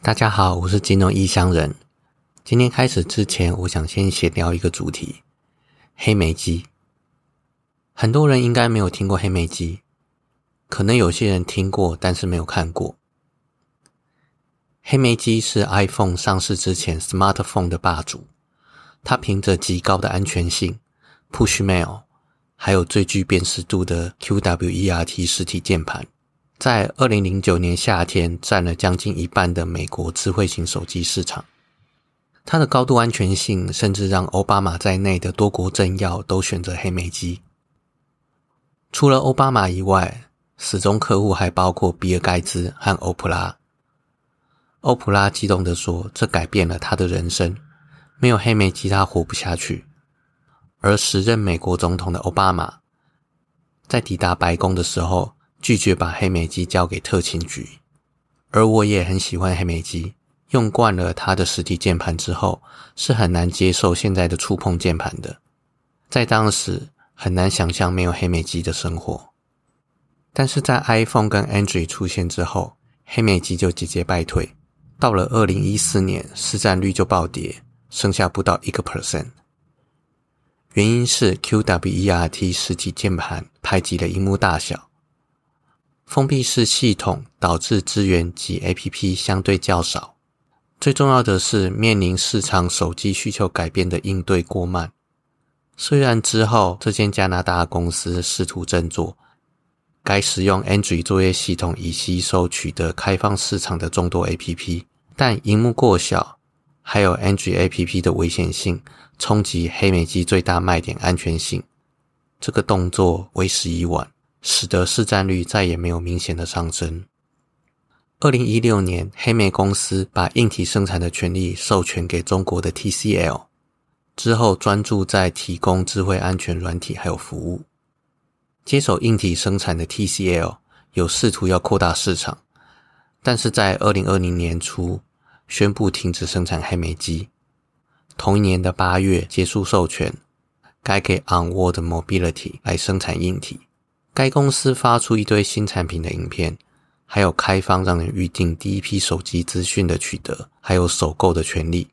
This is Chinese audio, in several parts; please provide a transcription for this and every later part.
大家好，我是金融异乡人。今天开始之前，我想先闲聊一个主题：黑莓机。很多人应该没有听过黑莓机，可能有些人听过，但是没有看过。黑莓机是 iPhone 上市之前 Smartphone 的霸主，它凭着极高的安全性、Pushmail，还有最具辨识度的 QWERT 实体键盘。在二零零九年夏天，占了将近一半的美国智慧型手机市场。它的高度安全性，甚至让奥巴马在内的多国政要都选择黑莓机。除了奥巴马以外，始终客户还包括比尔盖茨和欧普拉。欧普拉激动地说：“这改变了他的人生，没有黑莓机他活不下去。”而时任美国总统的奥巴马，在抵达白宫的时候。拒绝把黑莓机交给特勤局，而我也很喜欢黑莓机。用惯了它的实体键盘之后，是很难接受现在的触碰键盘的。在当时，很难想象没有黑莓机的生活。但是在 iPhone 跟 Android 出现之后，黑莓机就节节败退。到了二零一四年，市占率就暴跌，剩下不到一个 percent。原因是 QWERT 实体键盘排挤了荧幕大小。封闭式系统导致资源及 APP 相对较少，最重要的是面临市场手机需求改变的应对过慢。虽然之后这间加拿大公司试图振作，该使用 Android 作业系统以吸收取得开放市场的众多 APP，但荧幕过小，还有 Android APP 的危险性，冲击黑莓机最大卖点安全性，这个动作为时已晚。使得市占率再也没有明显的上升。二零一六年，黑莓公司把硬体生产的权利授权给中国的 TCL，之后专注在提供智慧安全软体还有服务。接手硬体生产的 TCL 有试图要扩大市场，但是在二零二零年初宣布停止生产黑莓机。同一年的八月结束授权，该给 Onward Mobility 来生产硬体。该公司发出一堆新产品的影片，还有开放让人预定第一批手机资讯的取得，还有首购的权利，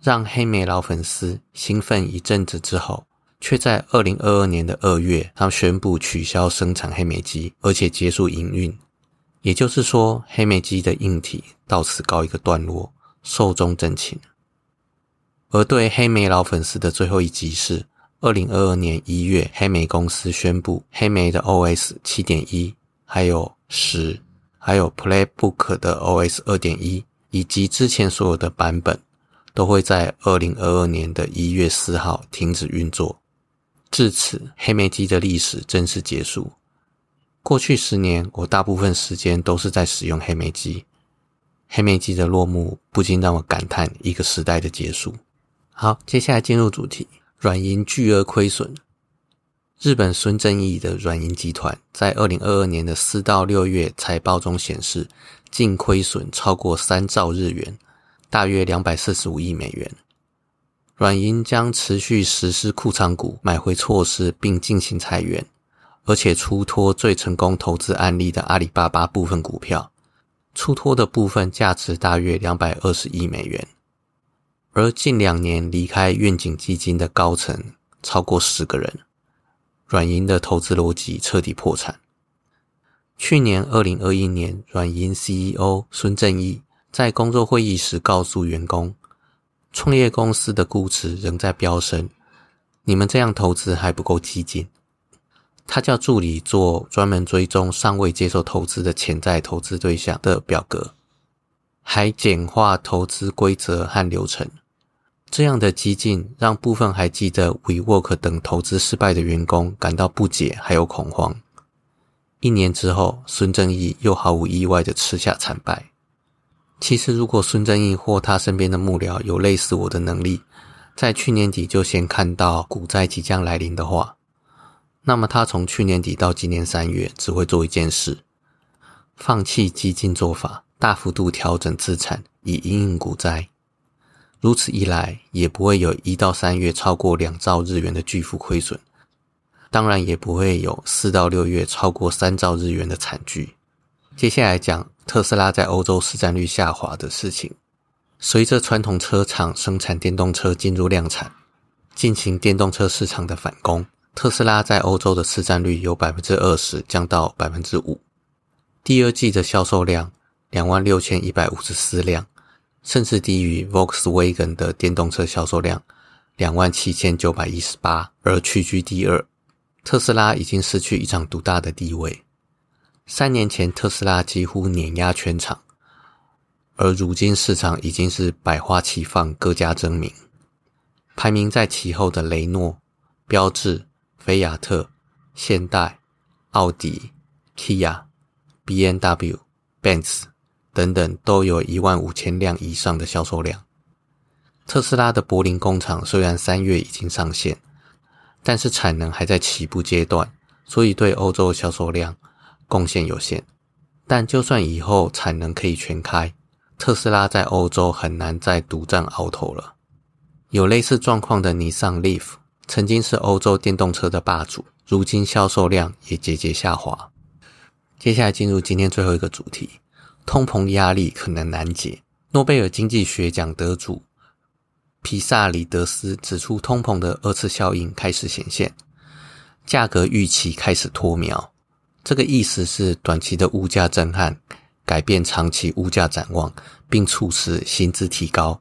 让黑莓老粉丝兴奋一阵子之后，却在二零二二年的二月，他们宣布取消生产黑莓机，而且结束营运。也就是说，黑莓机的硬体到此告一个段落，寿终正寝。而对黑莓老粉丝的最后一集是。二零二二年一月，黑莓公司宣布，黑莓的 OS 七点一，还有十，还有 Playbook 的 OS 二点一，以及之前所有的版本，都会在二零二二年的一月四号停止运作。至此，黑莓机的历史正式结束。过去十年，我大部分时间都是在使用黑莓机。黑莓机的落幕，不禁让我感叹一个时代的结束。好，接下来进入主题。软银巨额亏损。日本孙正义的软银集团在二零二二年的四到六月财报中显示，净亏损超过三兆日元，大约两百四十五亿美元。软银将持续实施库藏股买回措施，并进行裁员，而且出脱最成功投资案例的阿里巴巴部分股票，出脱的部分价值大约两百二十亿美元。而近两年离开愿景基金的高层超过十个人，软银的投资逻辑彻底破产。去年二零二一年，软银 CEO 孙正义在工作会议时告诉员工，创业公司的估值仍在飙升，你们这样投资还不够激进。他叫助理做专门追踪尚未接受投资的潜在投资对象的表格，还简化投资规则和流程。这样的激进让部分还记得 WeWork 等投资失败的员工感到不解，还有恐慌。一年之后，孙正义又毫无意外的吃下惨败。其实，如果孙正义或他身边的幕僚有类似我的能力，在去年底就先看到股灾即将来临的话，那么他从去年底到今年三月只会做一件事：放弃激进做法，大幅度调整资产，以应应股灾。如此一来，也不会有一到三月超过两兆日元的巨幅亏损，当然也不会有四到六月超过三兆日元的惨剧。接下来讲特斯拉在欧洲市占率下滑的事情。随着传统车厂生产电动车进入量产，进行电动车市场的反攻，特斯拉在欧洲的市占率由百分之二十降到百分之五。第二季的销售量两万六千一百五十四辆，甚至低于 Volkswagen 的电动车销售量两万七千九百一十八，而屈居第二。特斯拉已经失去一场独大的地位。三年前，特斯拉几乎碾压全场。而如今市场已经是百花齐放，各家争鸣。排名在其后的雷诺、标致、菲亚特、现代、奥迪、Kia、B N W、Benz 等等都有一万五千辆以上的销售量。特斯拉的柏林工厂虽然三月已经上线，但是产能还在起步阶段，所以对欧洲销售量贡献有限。但就算以后产能可以全开，特斯拉在欧洲很难再独占鳌头了。有类似状况的尼桑 Leaf 曾经是欧洲电动车的霸主，如今销售量也节节下滑。接下来进入今天最后一个主题：通膨压力可能难解。诺贝尔经济学奖得主皮萨里德斯指出，通膨的二次效应开始显现，价格预期开始脱苗。这个意思是短期的物价震撼。改变长期物价展望，并促使薪资提高，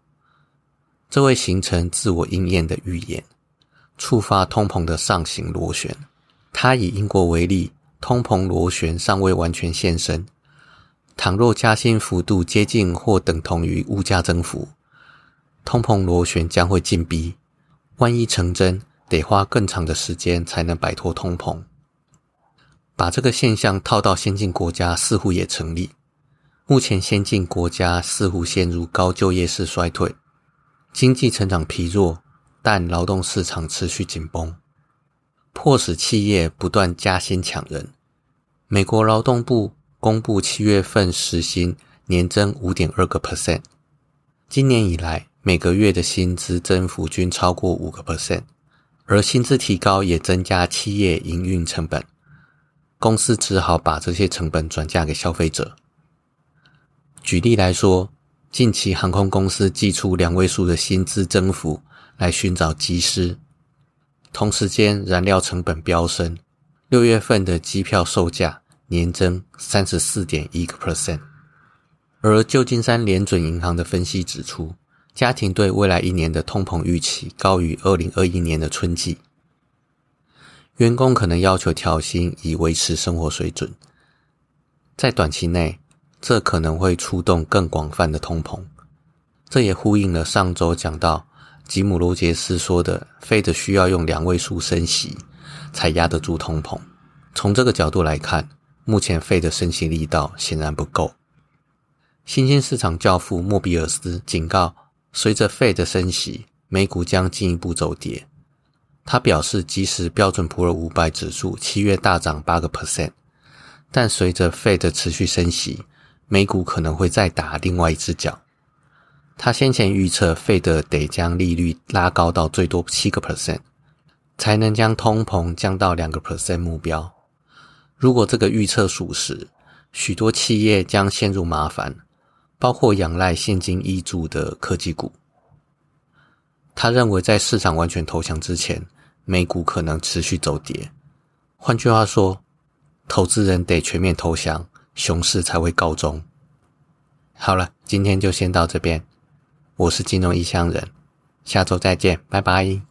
这会形成自我应验的预言，触发通膨的上行螺旋。他以英国为例，通膨螺旋尚未完全现身。倘若加薪幅度接近或等同于物价增幅，通膨螺旋将会进逼。万一成真，得花更长的时间才能摆脱通膨。把这个现象套到先进国家，似乎也成立。目前，先进国家似乎陷入高就业式衰退，经济成长疲弱，但劳动市场持续紧绷，迫使企业不断加薪抢人。美国劳动部公布七月份时薪年增五点二个 percent，今年以来每个月的薪资增幅均超过五个 percent，而薪资提高也增加企业营运成本，公司只好把这些成本转嫁给消费者。举例来说，近期航空公司寄出两位数的薪资增幅来寻找机师，同时间燃料成本飙升，六月份的机票售价年增三十四点一个 percent。而旧金山联准银行的分析指出，家庭对未来一年的通膨预期高于二零二一年的春季，员工可能要求调薪以维持生活水准，在短期内。这可能会触动更广泛的通膨，这也呼应了上周讲到吉姆·罗杰斯说的，Fed 需要用两位数升息才压得住通膨。从这个角度来看，目前 Fed 升息力道显然不够。新兴市场教父莫比尔斯警告，随着 Fed 升息，美股将进一步走跌。他表示，即使标准普尔五百指数七月大涨八个 percent，但随着 Fed 持续升息，美股可能会再打另外一只脚。他先前预测，费德得将利率拉高到最多七个 percent，才能将通膨降到两个 percent 目标。如果这个预测属实，许多企业将陷入麻烦，包括仰赖现金依助的科技股。他认为，在市场完全投降之前，美股可能持续走跌。换句话说，投资人得全面投降。熊市才会告终。好了，今天就先到这边。我是金融异乡人，下周再见，拜拜。